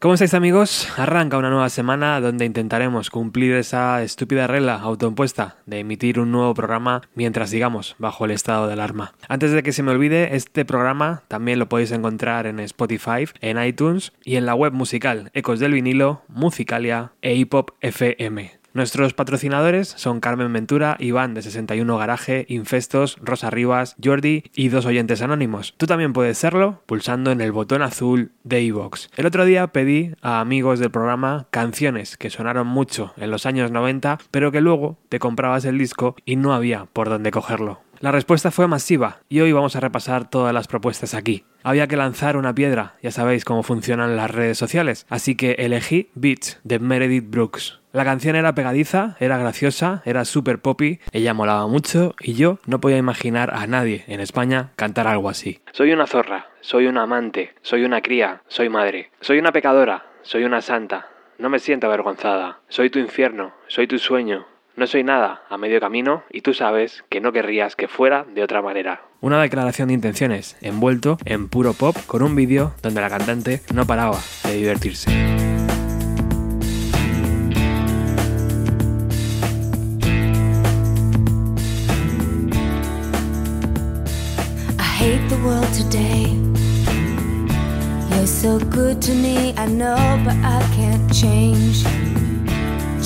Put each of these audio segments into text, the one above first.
¿Cómo estáis amigos? Arranca una nueva semana donde intentaremos cumplir esa estúpida regla autoimpuesta de emitir un nuevo programa mientras sigamos bajo el estado de alarma. Antes de que se me olvide, este programa también lo podéis encontrar en Spotify, en iTunes y en la web musical Ecos del Vinilo, Musicalia e Hip Hop FM. Nuestros patrocinadores son Carmen Ventura, Iván de 61 Garaje, Infestos, Rosa Rivas, Jordi y dos oyentes anónimos. Tú también puedes serlo pulsando en el botón azul de iVox. El otro día pedí a amigos del programa canciones que sonaron mucho en los años 90, pero que luego te comprabas el disco y no había por dónde cogerlo. La respuesta fue masiva y hoy vamos a repasar todas las propuestas aquí. Había que lanzar una piedra, ya sabéis cómo funcionan las redes sociales, así que elegí Beats de Meredith Brooks. La canción era pegadiza, era graciosa, era super poppy, ella molaba mucho y yo no podía imaginar a nadie en España cantar algo así. Soy una zorra, soy una amante, soy una cría, soy madre, soy una pecadora, soy una santa, no me siento avergonzada, soy tu infierno, soy tu sueño, no soy nada a medio camino y tú sabes que no querrías que fuera de otra manera. Una declaración de intenciones envuelto en puro pop con un vídeo donde la cantante no paraba de divertirse. hate the world today. You're so good to me, I know, but I can't change.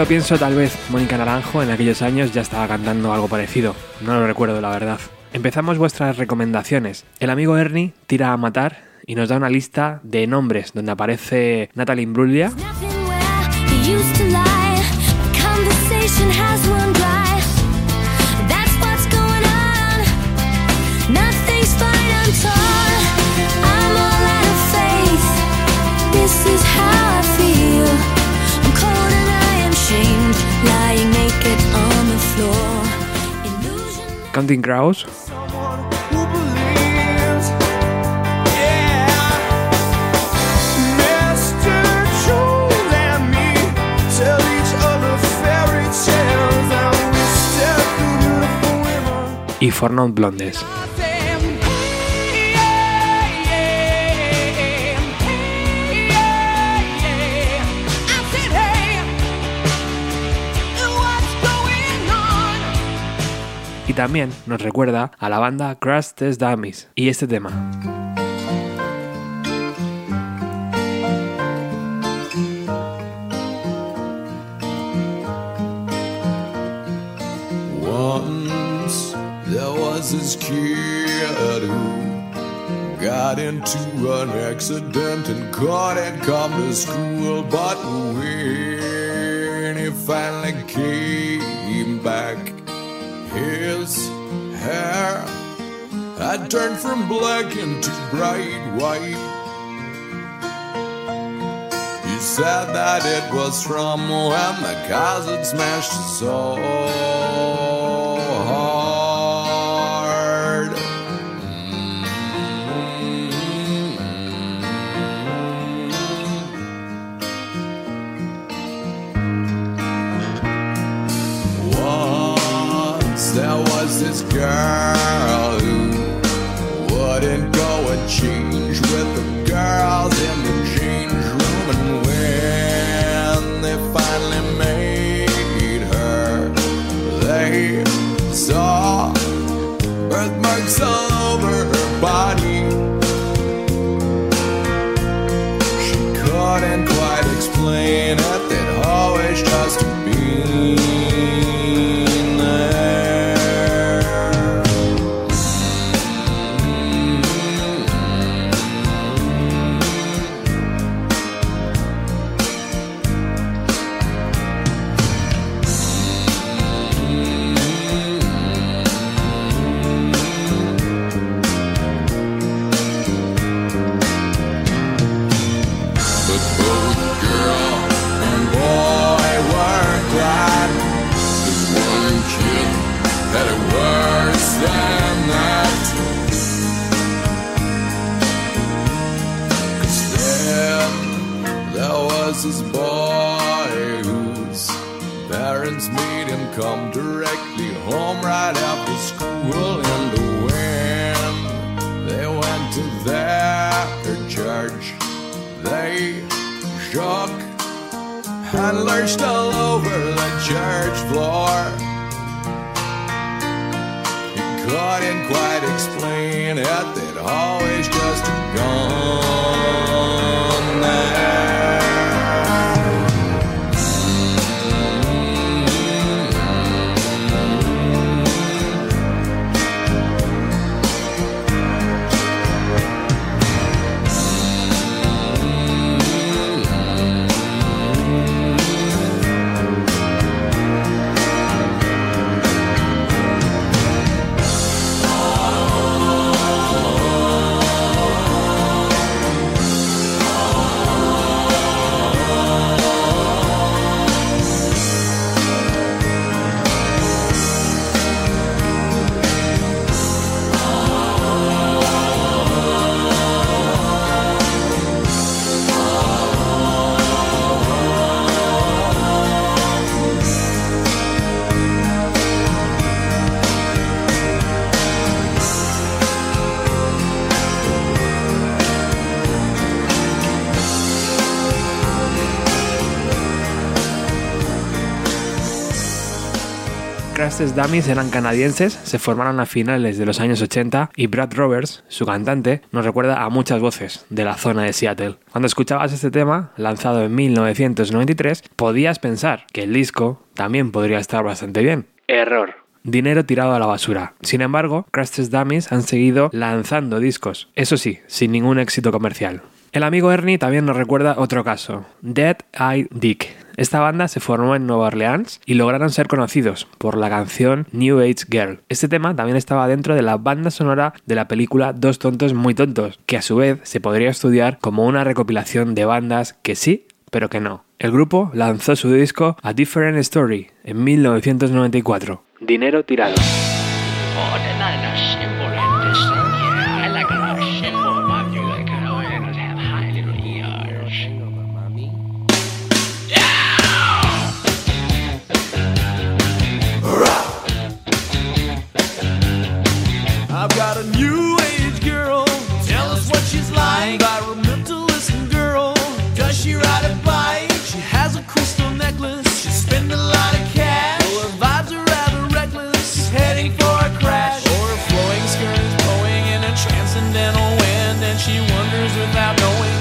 lo pienso, tal vez Mónica Naranjo en aquellos años ya estaba cantando algo parecido. No lo recuerdo, la verdad. Empezamos vuestras recomendaciones. El amigo Ernie tira a matar y nos da una lista de nombres donde aparece Natalie Imbruglia. Counting Crows. y For Non Blondes. También nos recuerda a la banda Crash Test Dummies y este tema. This kid who got into an accident and couldn't come to school. But when he finally came back, his hair had turned from black into bright white. He said that it was from when the had smashed his soul girl who wouldn't go and change with the girls in the change room, and when they finally made her, they saw birthmarks all right after school. And when they went to their church, they shook and lurched all over the church floor. He couldn't quite explain it, they'd always just gone Crushed Dummies eran canadienses, se formaron a finales de los años 80 y Brad Roberts, su cantante, nos recuerda a muchas voces de la zona de Seattle. Cuando escuchabas este tema, lanzado en 1993, podías pensar que el disco también podría estar bastante bien. Error dinero tirado a la basura. Sin embargo, Crushed Dummies han seguido lanzando discos, eso sí, sin ningún éxito comercial. El amigo Ernie también nos recuerda otro caso, Dead Eye Dick. Esta banda se formó en Nueva Orleans y lograron ser conocidos por la canción New Age Girl. Este tema también estaba dentro de la banda sonora de la película Dos tontos muy tontos, que a su vez se podría estudiar como una recopilación de bandas que sí, pero que no. El grupo lanzó su disco A Different Story en 1994. Dinero tirado. Like. Environmentalist girl. Does she ride a bike? She has a crystal necklace. She spend a lot of cash. Her vibes are rather reckless. Heading for a crash. Or her flowing skirt blowing in a transcendental wind, and she wonders without knowing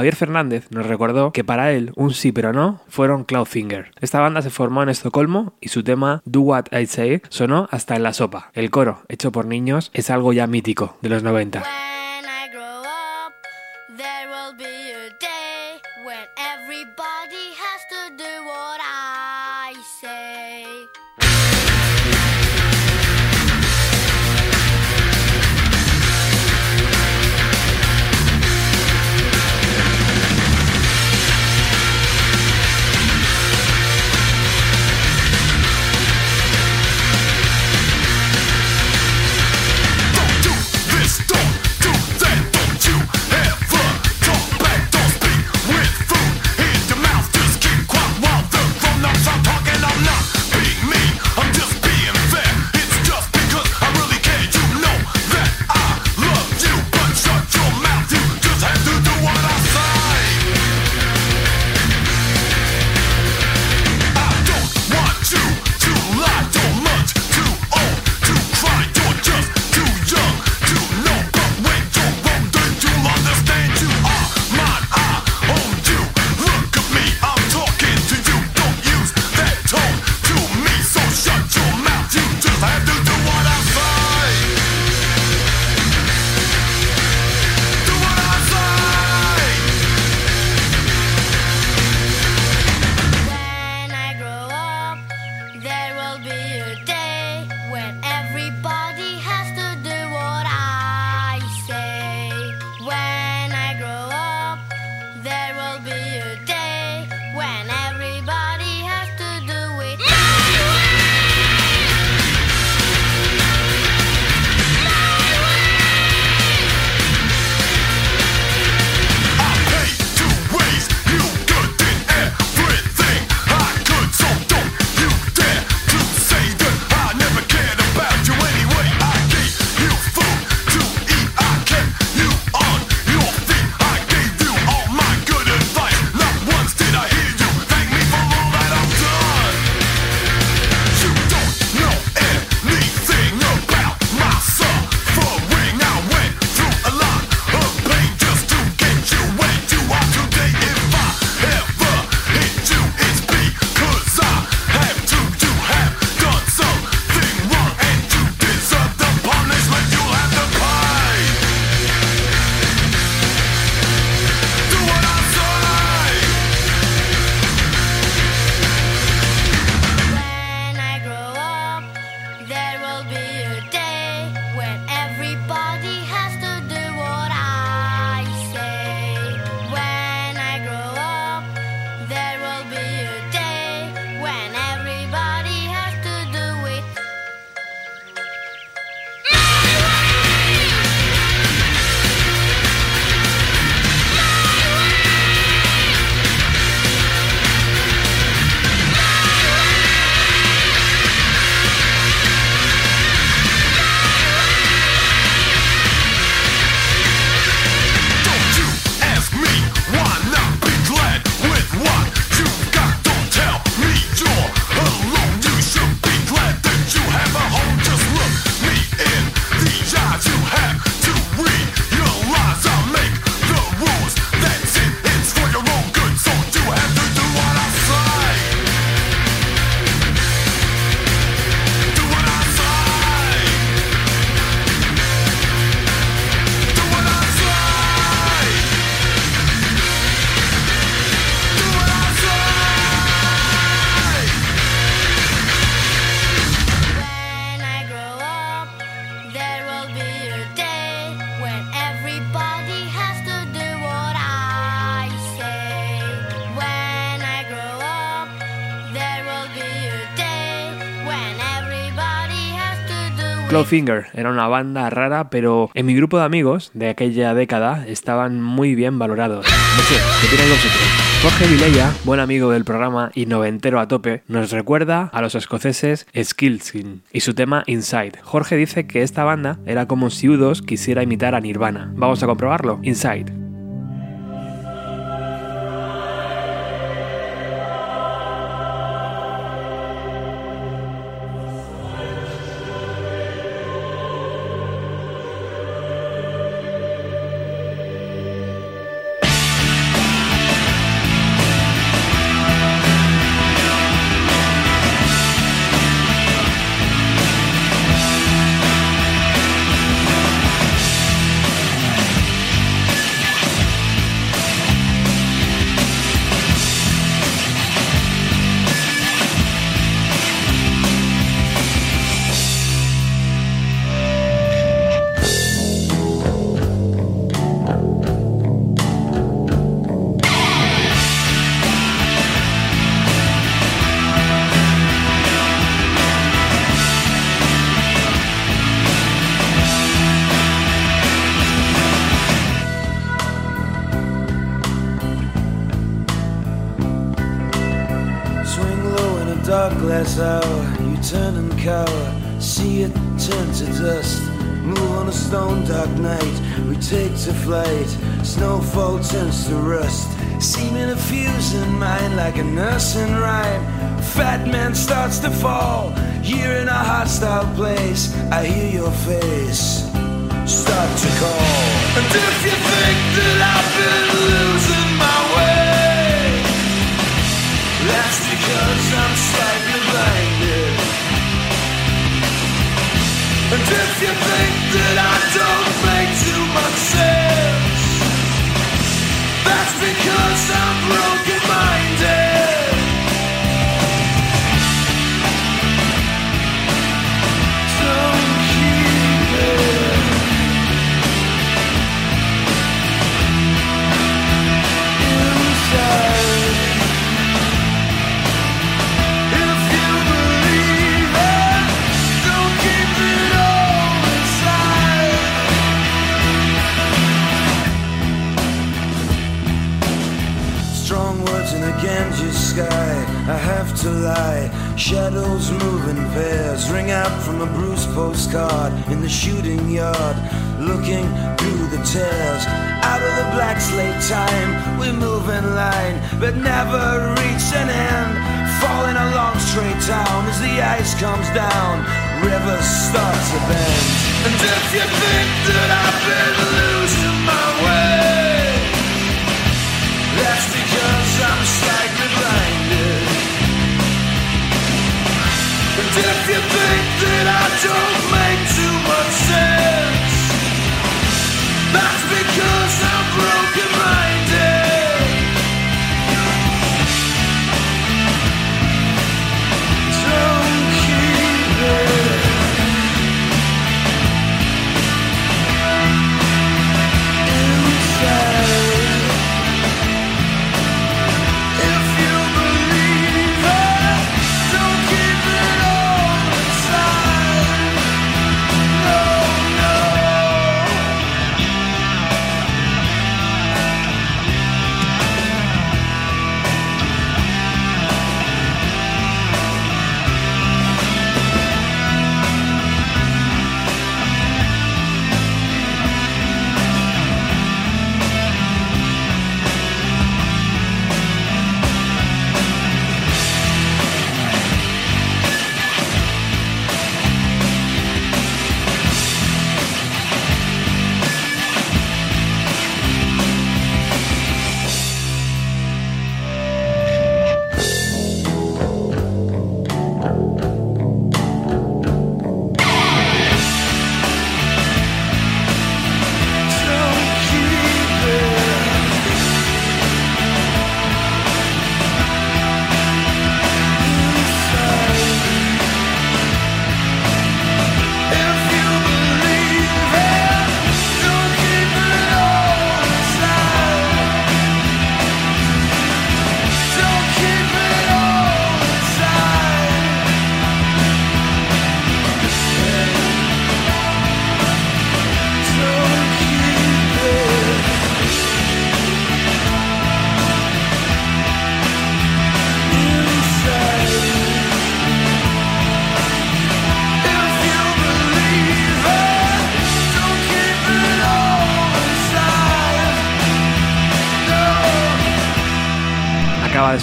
Javier Fernández nos recordó que para él un sí pero no fueron Cloudfinger. Esta banda se formó en Estocolmo y su tema Do What I Say sonó hasta en la sopa. El coro, hecho por niños, es algo ya mítico de los 90. Clawfinger era una banda rara, pero en mi grupo de amigos de aquella década estaban muy bien valorados. No sé, ¿qué tienen? Jorge Vilella, buen amigo del programa y noventero a tope, nos recuerda a los escoceses Skillskin y su tema Inside. Jorge dice que esta banda era como si U2 quisiera imitar a Nirvana. Vamos a comprobarlo. Inside. Turns to dust. Move on a stone dark night, we take to flight, snowfall turns to rust, seeming a fuse in mind like a nursing rhyme. Fat man starts to fall, here in a hostile place. I hear your face start to call. And if you think that I've been losing my way, that's because I'm slightly And if you think that I don't make too much sense. That's because I'm broken minded. To lie. Shadows move in pairs. Ring out from a bruised postcard in the shooting yard. Looking through the tears. Out of the black slate time. We move in line, but never reach an end. Falling along straight down as the ice comes down. Rivers start to bend. And if you think that I've been losing my way. That's because I'm slightly that's because I'm broken minded.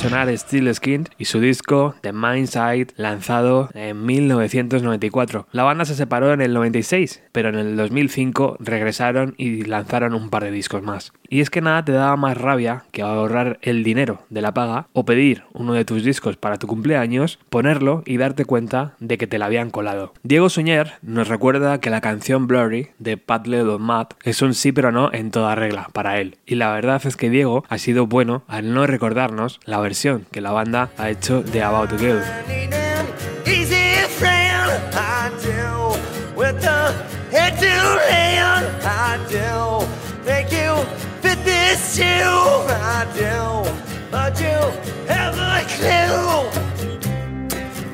Sonar Steel Skin y su disco The Mindside, lanzado en 1994. La banda se separó en el 96, pero en el 2005 regresaron y lanzaron un par de discos más. Y es que nada te daba más rabia que ahorrar el dinero de la paga o pedir uno de tus discos para tu cumpleaños, ponerlo y darte cuenta de que te la habían colado. Diego Suñer nos recuerda que la canción Blurry de Pat Ledo Matt es un sí pero no en toda regla para él. Y la verdad es que Diego ha sido bueno al no recordarnos la versión que la banda ha hecho de About to Girl. You, I.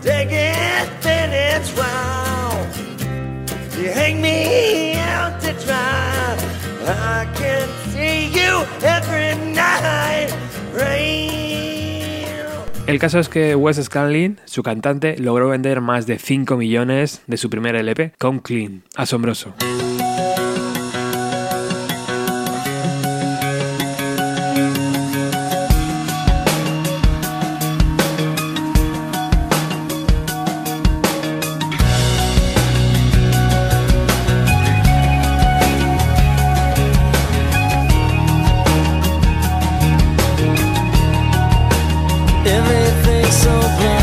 Take it, it's. You hang me out to dry. I can see you every night. El caso es que Wes Scanlin, su cantante, logró vender más de 5 millones de su primer LP, Come Clean. Asombroso. Everything's so blurry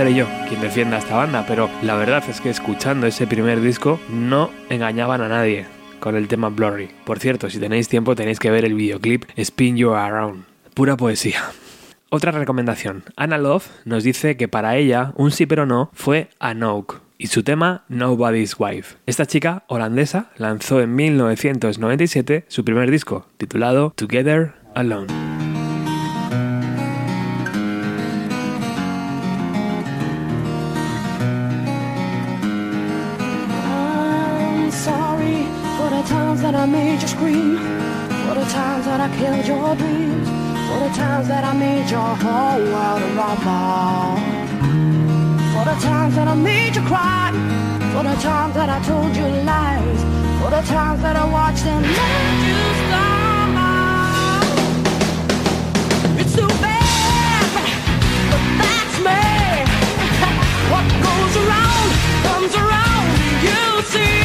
seré yo quien defienda a esta banda, pero la verdad es que escuchando ese primer disco no engañaban a nadie con el tema Blurry. Por cierto, si tenéis tiempo tenéis que ver el videoclip Spin You Around. Pura poesía. Otra recomendación. Anna Love nos dice que para ella un sí pero no fue Anouk y su tema Nobody's Wife. Esta chica holandesa lanzó en 1997 su primer disco, titulado Together Alone. That I killed your dreams, for the times that I made your whole world a rumble, for the times that I made you cry, for the times that I told you lies, for the times that I watched and let you stumble. It's too bad, but that's me. What goes around comes around. You see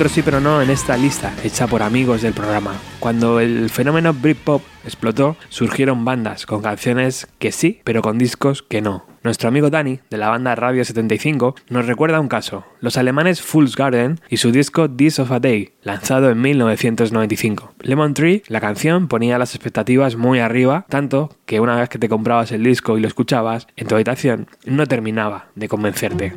yeah, nobody, yeah, Otro sí pero no en esta lista, hecha por amigos del programa. Cuando el fenómeno Britpop explotó, surgieron bandas con canciones que sí, pero con discos que no. Nuestro amigo Dani, de la banda Radio 75, nos recuerda un caso, los alemanes Fool's Garden y su disco This of a Day, lanzado en 1995. Lemon Tree, la canción, ponía las expectativas muy arriba, tanto que una vez que te comprabas el disco y lo escuchabas, en tu habitación no terminaba de convencerte.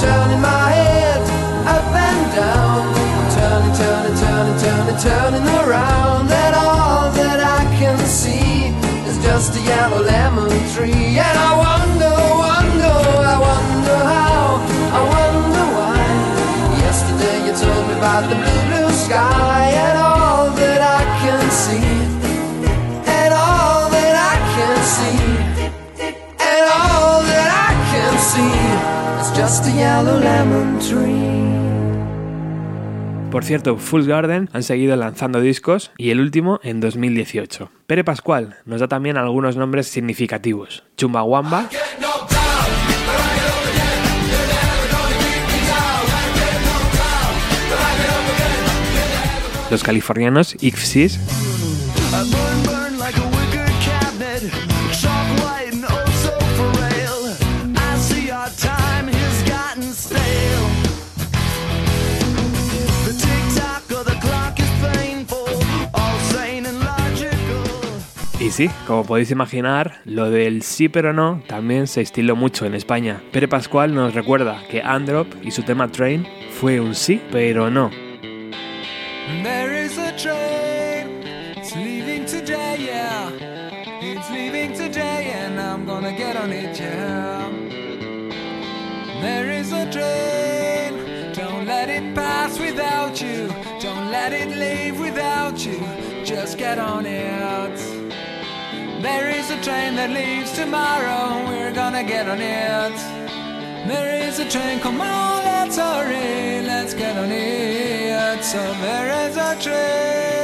Turning my head up and down. I'm turning, turning, turning, turning, turning around, Por cierto, Full Garden han seguido lanzando discos y el último en 2018. Pere Pascual nos da también algunos nombres significativos. Chumbawamba, los californianos Ixis, sí, como podéis imaginar, lo del sí pero no también se estiló mucho en España. Pere Pascual nos recuerda que Androp y su tema Train fue un sí pero no. There is a train, it's leaving today, yeah. It's leaving today, and I'm gonna get on it, yeah. There is a train, don't let it pass without you. Don't let it leave without you. Just get on it. There is a train that leaves tomorrow, we're gonna get on it. There is a train, come on, let's hurry, let's get on it. So there is a train.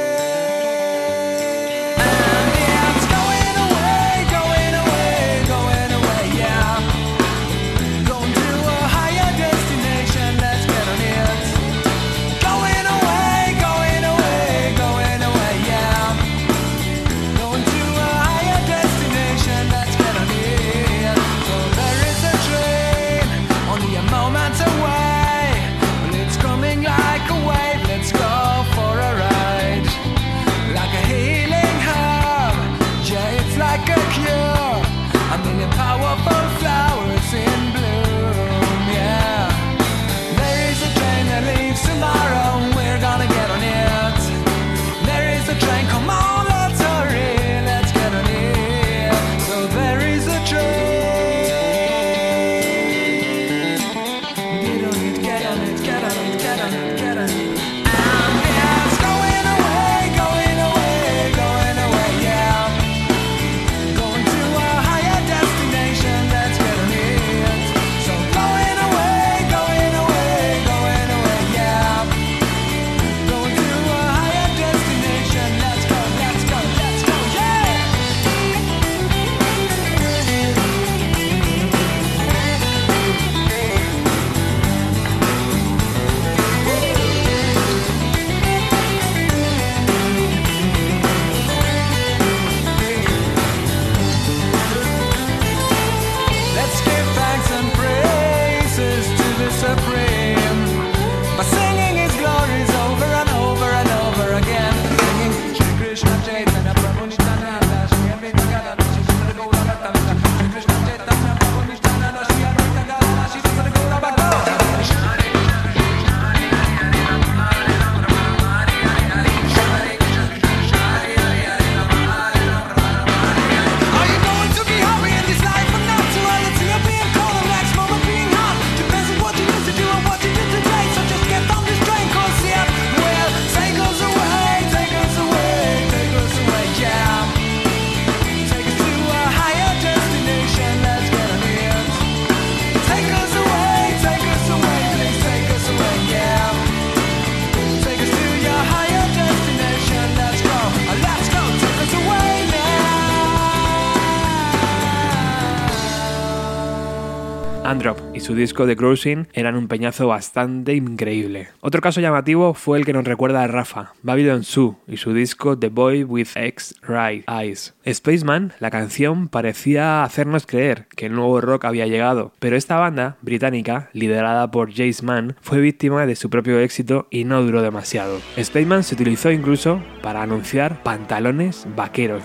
Su disco The Cruising eran un peñazo bastante increíble. Otro caso llamativo fue el que nos recuerda a Rafa, Babylon Sue y su disco The Boy with X Right Eyes. Spaceman, la canción, parecía hacernos creer que el nuevo rock había llegado, pero esta banda británica, liderada por Jace Mann, fue víctima de su propio éxito y no duró demasiado. Spaceman se utilizó incluso para anunciar pantalones vaqueros.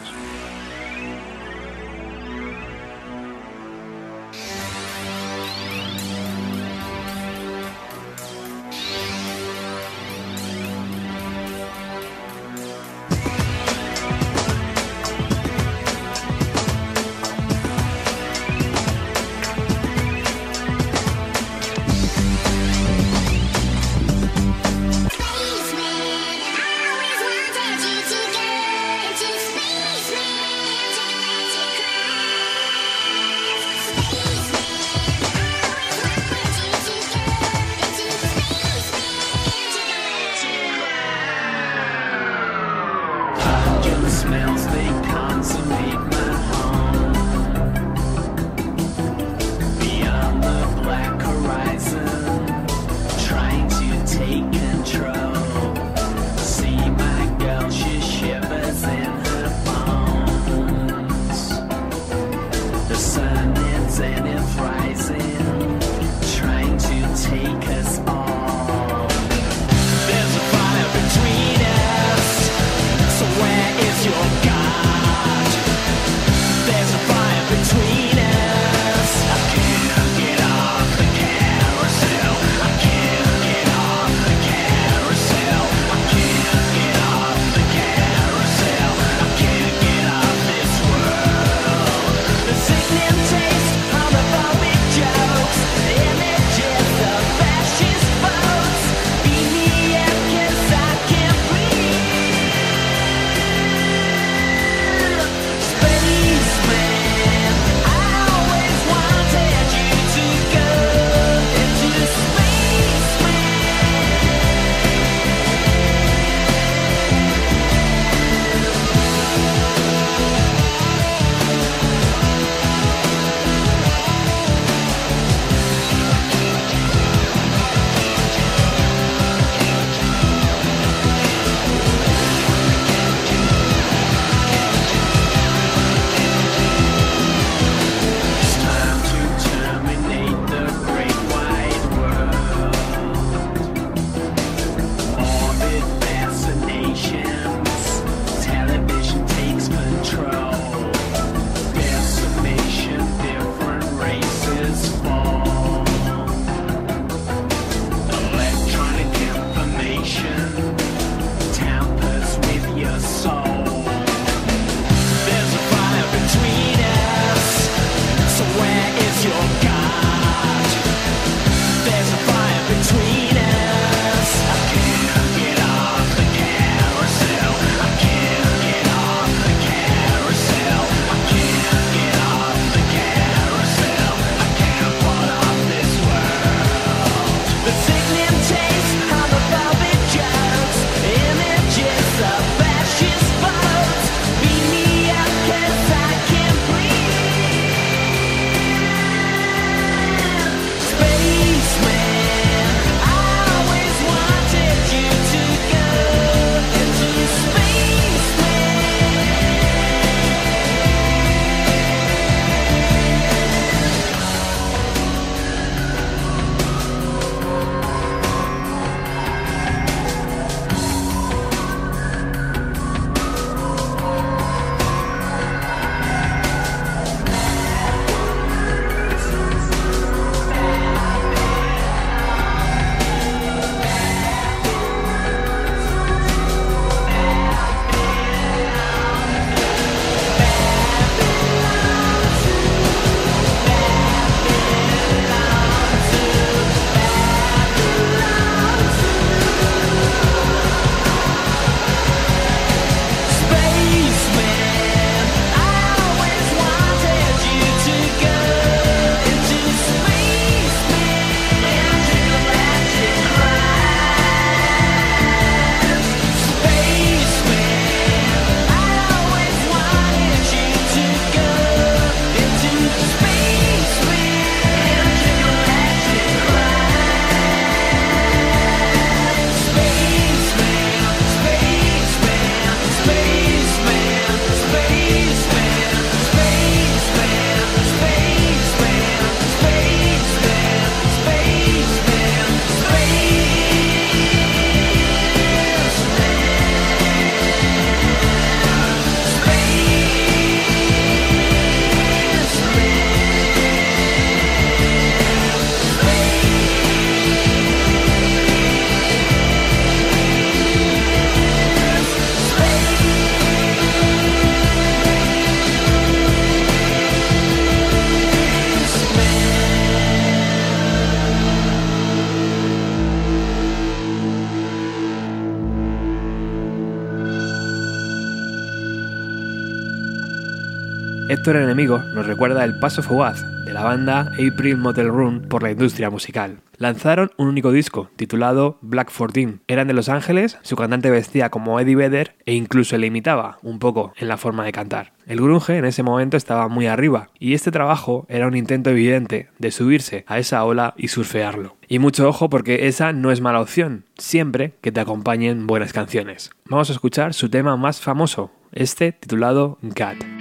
Enemigo nos recuerda el paso fugaz de la banda April Motel Room por la industria musical. Lanzaron un único disco, titulado Black 14. Eran de Los Ángeles, su cantante vestía como Eddie Vedder e incluso le imitaba un poco en la forma de cantar. El grunge en ese momento estaba muy arriba, y este trabajo era un intento evidente de subirse a esa ola y surfearlo. Y mucho ojo porque esa no es mala opción, siempre que te acompañen buenas canciones. Vamos a escuchar su tema más famoso, este titulado God.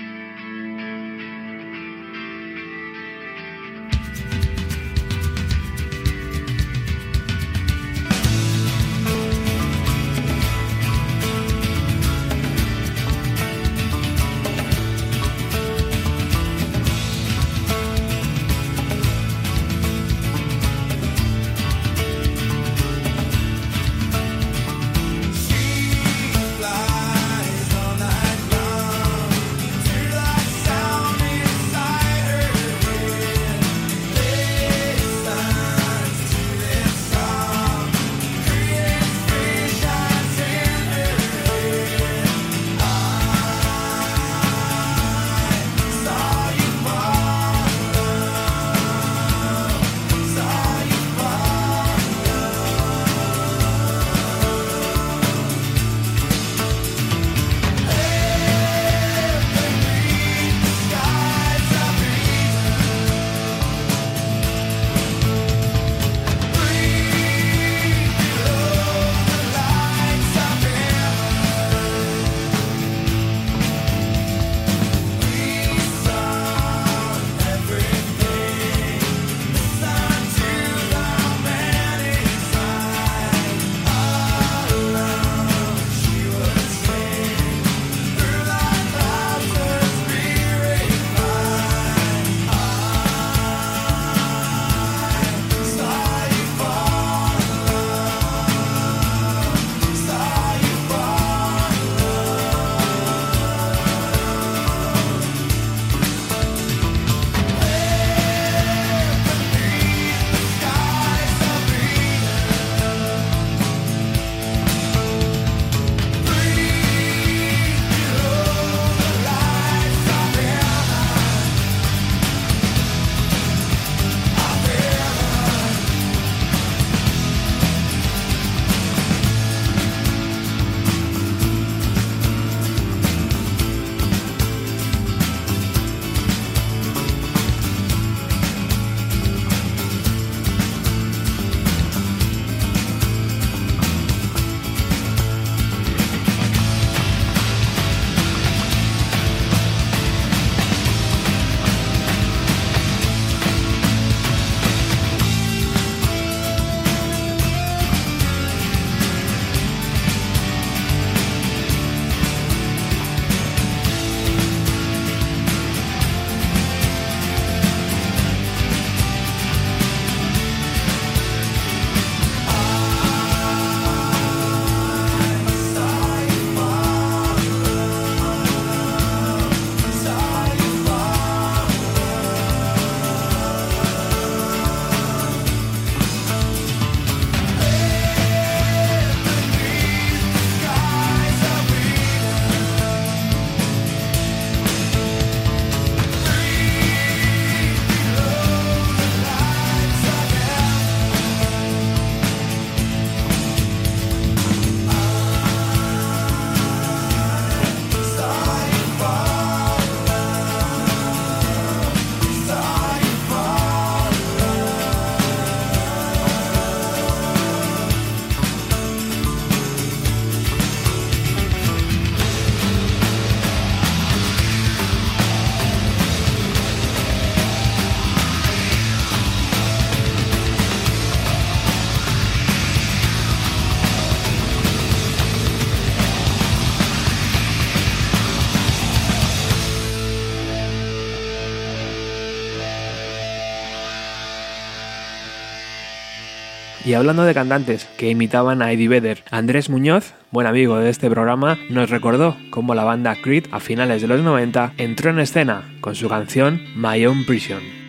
Y hablando de cantantes que imitaban a Eddie Vedder, Andrés Muñoz, buen amigo de este programa, nos recordó cómo la banda Creed a finales de los 90 entró en escena con su canción My Own Prison.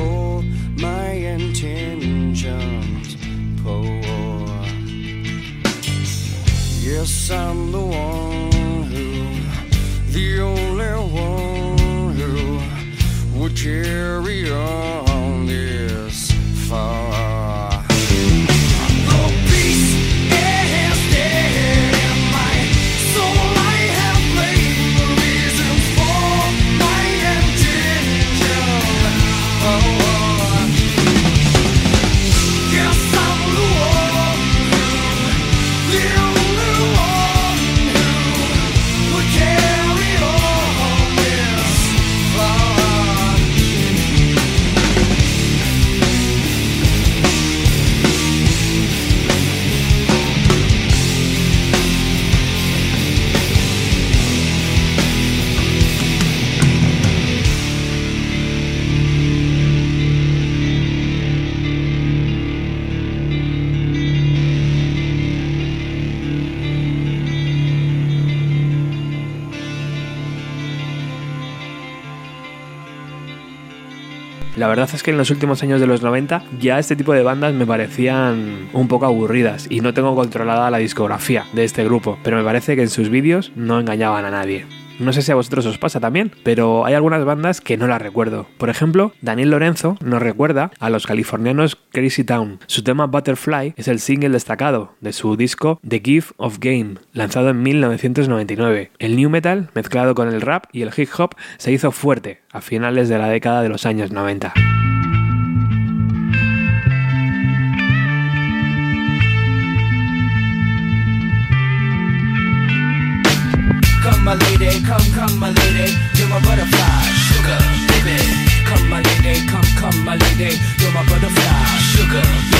For my intentions poor. Yes, I'm the one who, the only one who would carry on La verdad es que en los últimos años de los 90 ya este tipo de bandas me parecían un poco aburridas y no tengo controlada la discografía de este grupo, pero me parece que en sus vídeos no engañaban a nadie. No sé si a vosotros os pasa también, pero hay algunas bandas que no las recuerdo. Por ejemplo, Daniel Lorenzo nos recuerda a los californianos Crazy Town. Su tema Butterfly es el single destacado de su disco The Gift of Game, lanzado en 1999. El new metal, mezclado con el rap y el hip hop, se hizo fuerte a finales de la década de los años 90. Come my lady, come, come my lady, you're my butterfly, sugar, baby. Come my lady, come, come my lady, you're my butterfly, sugar, baby.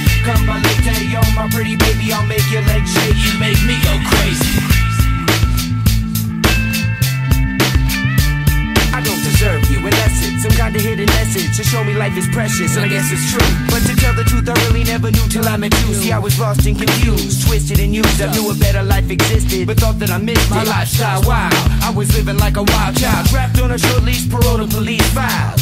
And I guess it's true. But to tell the truth, I really never knew till I met you. See, I was lost and confused, twisted and used. I knew a better life existed, but thought that I missed my lifestyle. Wow, I was living like a wild child, trapped on a short leash, parole to police files.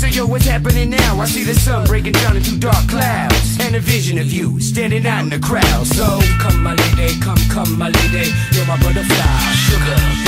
So yo, what's happening now? I see the sun breaking down into dark clouds And a vision of you standing out in the crowd So come my lady, come, come my lady You're my butterfly, sugar,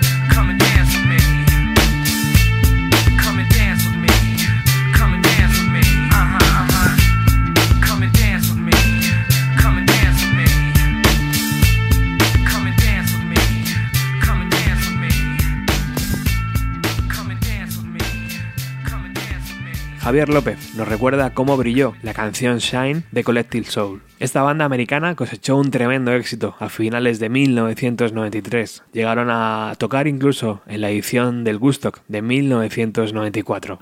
Javier López nos recuerda cómo brilló la canción Shine de Collective Soul. Esta banda americana cosechó un tremendo éxito a finales de 1993. Llegaron a tocar incluso en la edición del Gustock de 1994.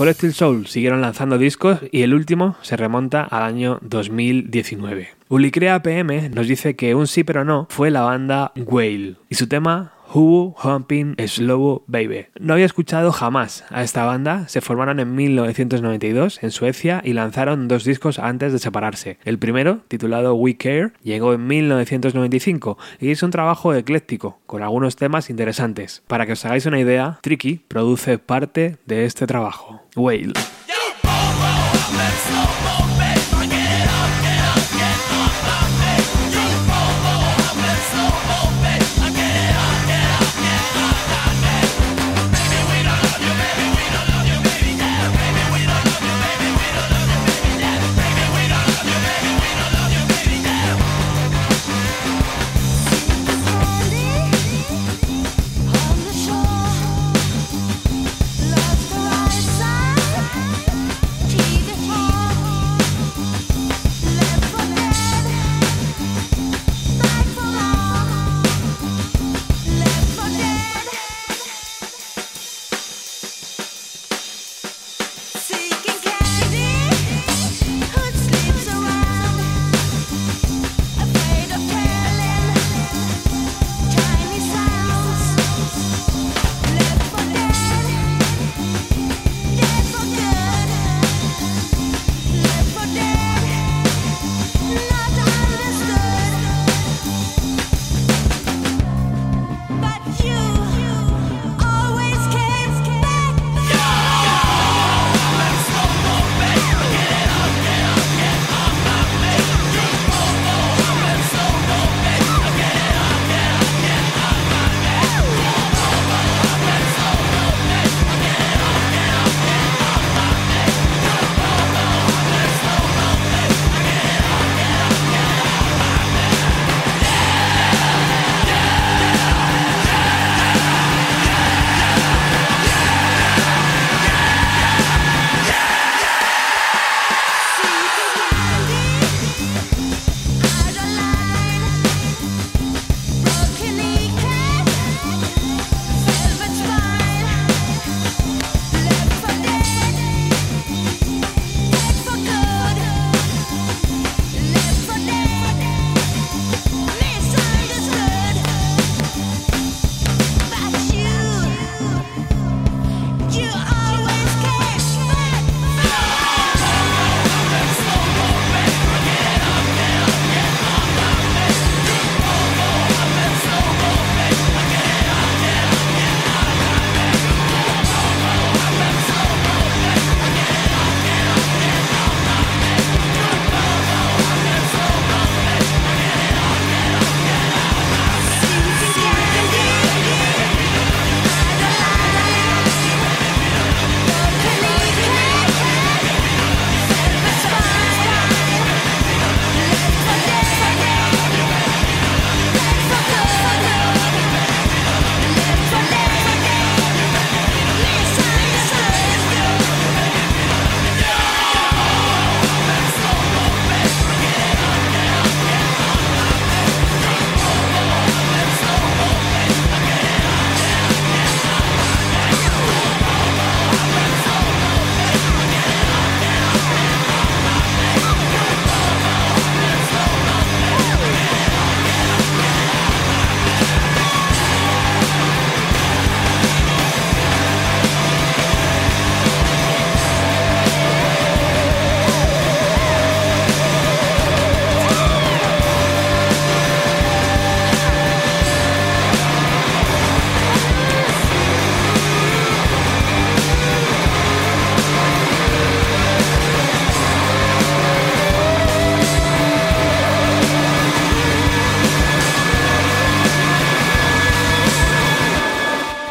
Collective Soul siguieron lanzando discos y el último se remonta al año 2019. Ulicrea PM nos dice que Un sí pero no fue la banda Whale y su tema Who Humping Slow Baby. No había escuchado jamás a esta banda, se formaron en 1992 en Suecia y lanzaron dos discos antes de separarse. El primero, titulado We Care, llegó en 1995 y es un trabajo ecléctico, con algunos temas interesantes. Para que os hagáis una idea, Tricky produce parte de este trabajo. Whale.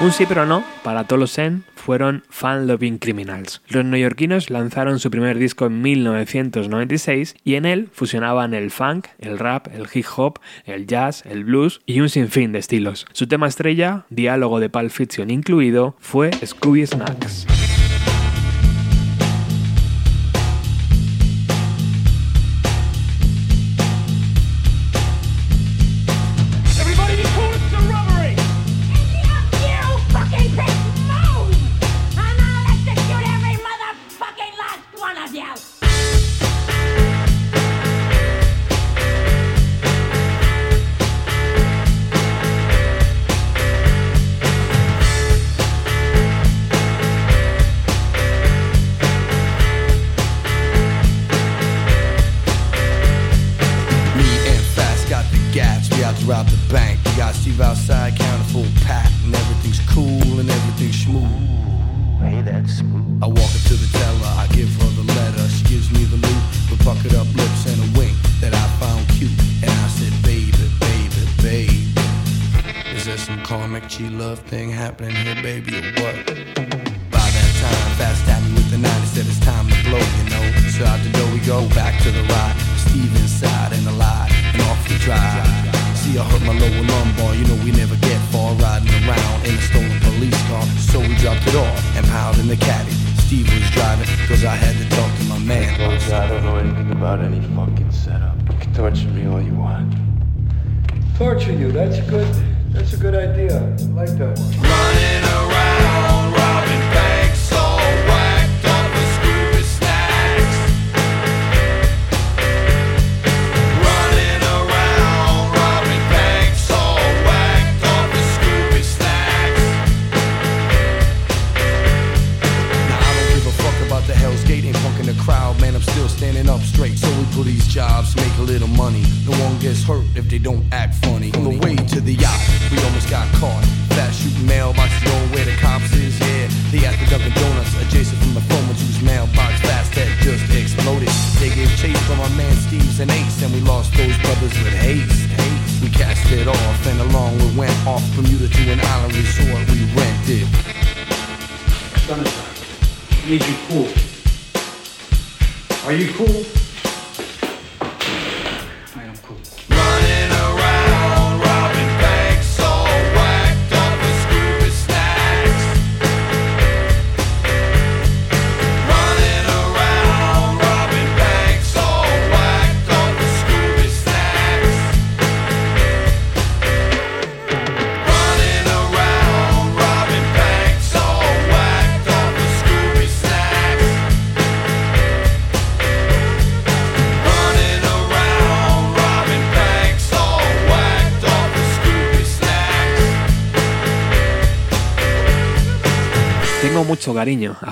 Un sí pero no para Tolosen fueron Fan Loving Criminals. Los neoyorquinos lanzaron su primer disco en 1996 y en él fusionaban el funk, el rap, el hip hop, el jazz, el blues y un sinfín de estilos. Su tema estrella, diálogo de Pulp Fiction incluido, fue Scooby Snacks.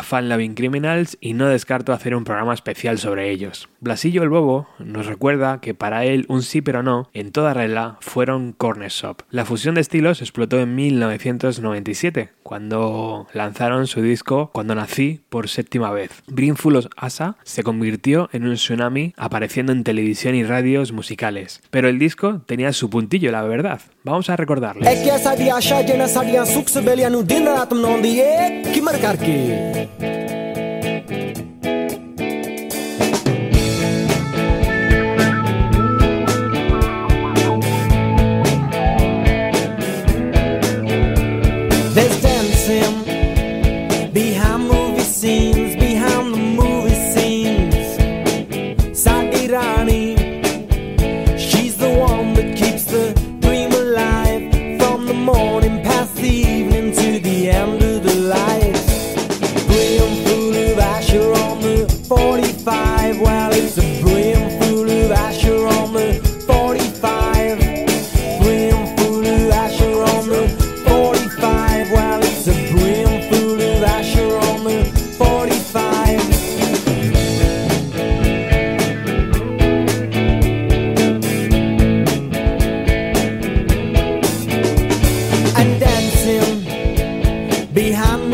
fan loving criminals y no descarto hacer un programa especial sobre ellos. Blasillo el Bobo nos recuerda que para él un sí pero no, en toda regla, fueron Corner Shop. La fusión de estilos explotó en 1997, cuando lanzaron su disco Cuando Nací por séptima vez. Brimful of Asa se convirtió en un tsunami apareciendo en televisión y radios musicales. Pero el disco tenía su puntillo, la verdad. Vamos a recordarlo. Ya. behind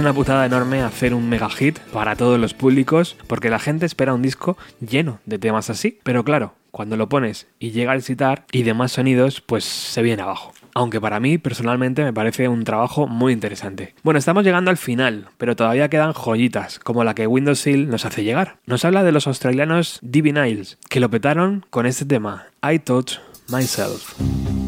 una putada enorme hacer un mega hit para todos los públicos, porque la gente espera un disco lleno de temas así. Pero claro, cuando lo pones y llega el sitar y demás sonidos, pues se viene abajo. Aunque para mí personalmente me parece un trabajo muy interesante. Bueno, estamos llegando al final, pero todavía quedan joyitas, como la que Windows Seal nos hace llegar. Nos habla de los australianos Divinyls, que lo petaron con este tema, I Touch Myself.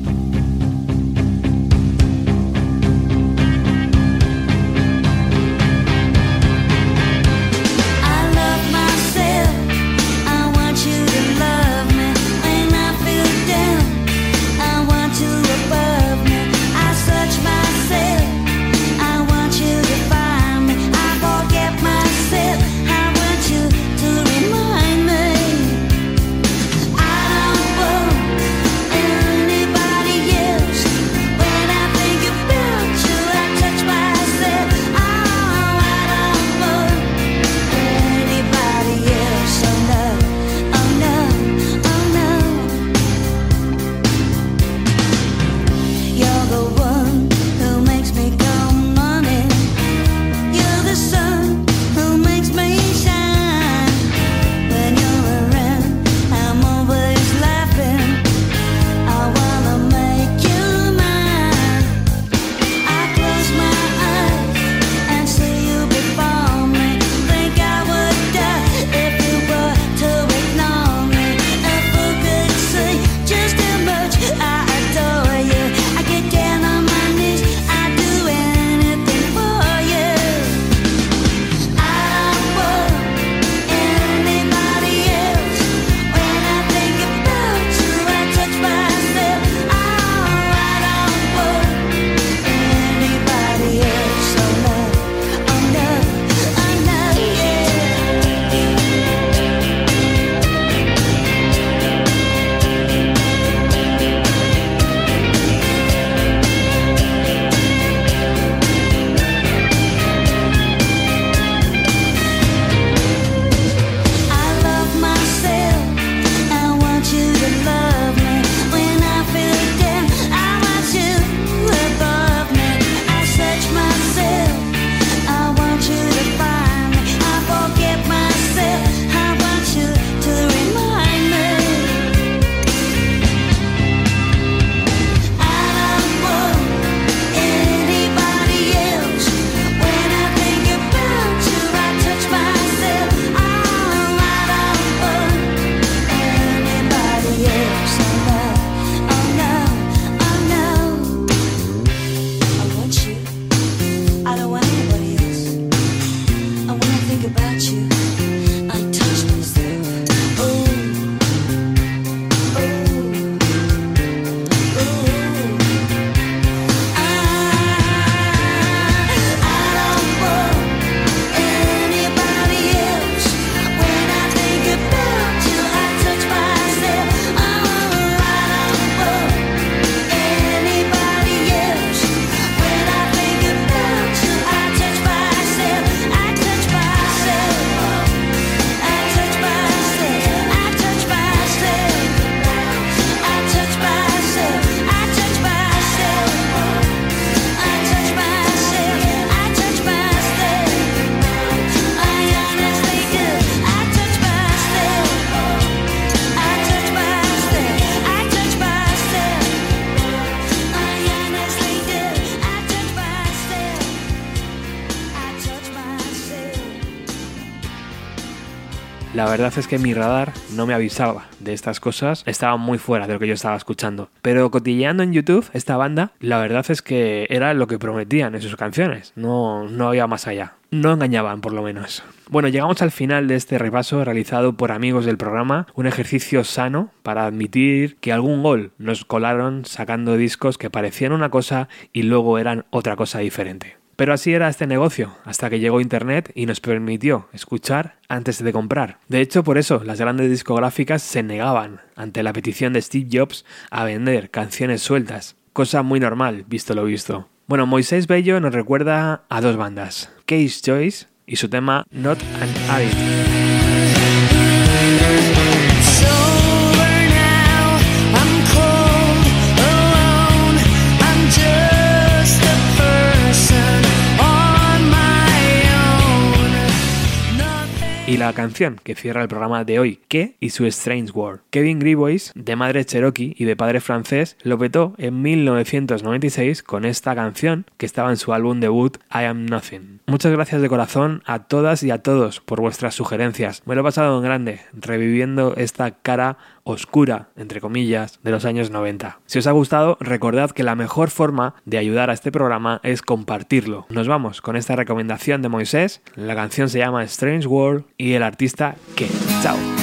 Verdad es que mi radar no me avisaba de estas cosas, estaba muy fuera de lo que yo estaba escuchando. Pero cotilleando en YouTube, esta banda, la verdad es que era lo que prometían en sus canciones, no, no había más allá. No engañaban, por lo menos. Bueno, llegamos al final de este repaso realizado por amigos del programa, un ejercicio sano para admitir que algún gol nos colaron sacando discos que parecían una cosa y luego eran otra cosa diferente. Pero así era este negocio, hasta que llegó Internet y nos permitió escuchar antes de comprar. De hecho, por eso las grandes discográficas se negaban ante la petición de Steve Jobs a vender canciones sueltas, cosa muy normal, visto lo visto. Bueno, Moisés Bello nos recuerda a dos bandas, Case Choice y su tema Not an Addict. Y la canción que cierra el programa de hoy, Que y su Strange World. Kevin Grebois, de madre cherokee y de padre francés, lo petó en 1996 con esta canción que estaba en su álbum debut I Am Nothing. Muchas gracias de corazón a todas y a todos por vuestras sugerencias. Me lo he pasado en grande, reviviendo esta cara oscura, entre comillas, de los años 90. Si os ha gustado, recordad que la mejor forma de ayudar a este programa es compartirlo. Nos vamos con esta recomendación de Moisés. La canción se llama Strange World y el artista que. Chao.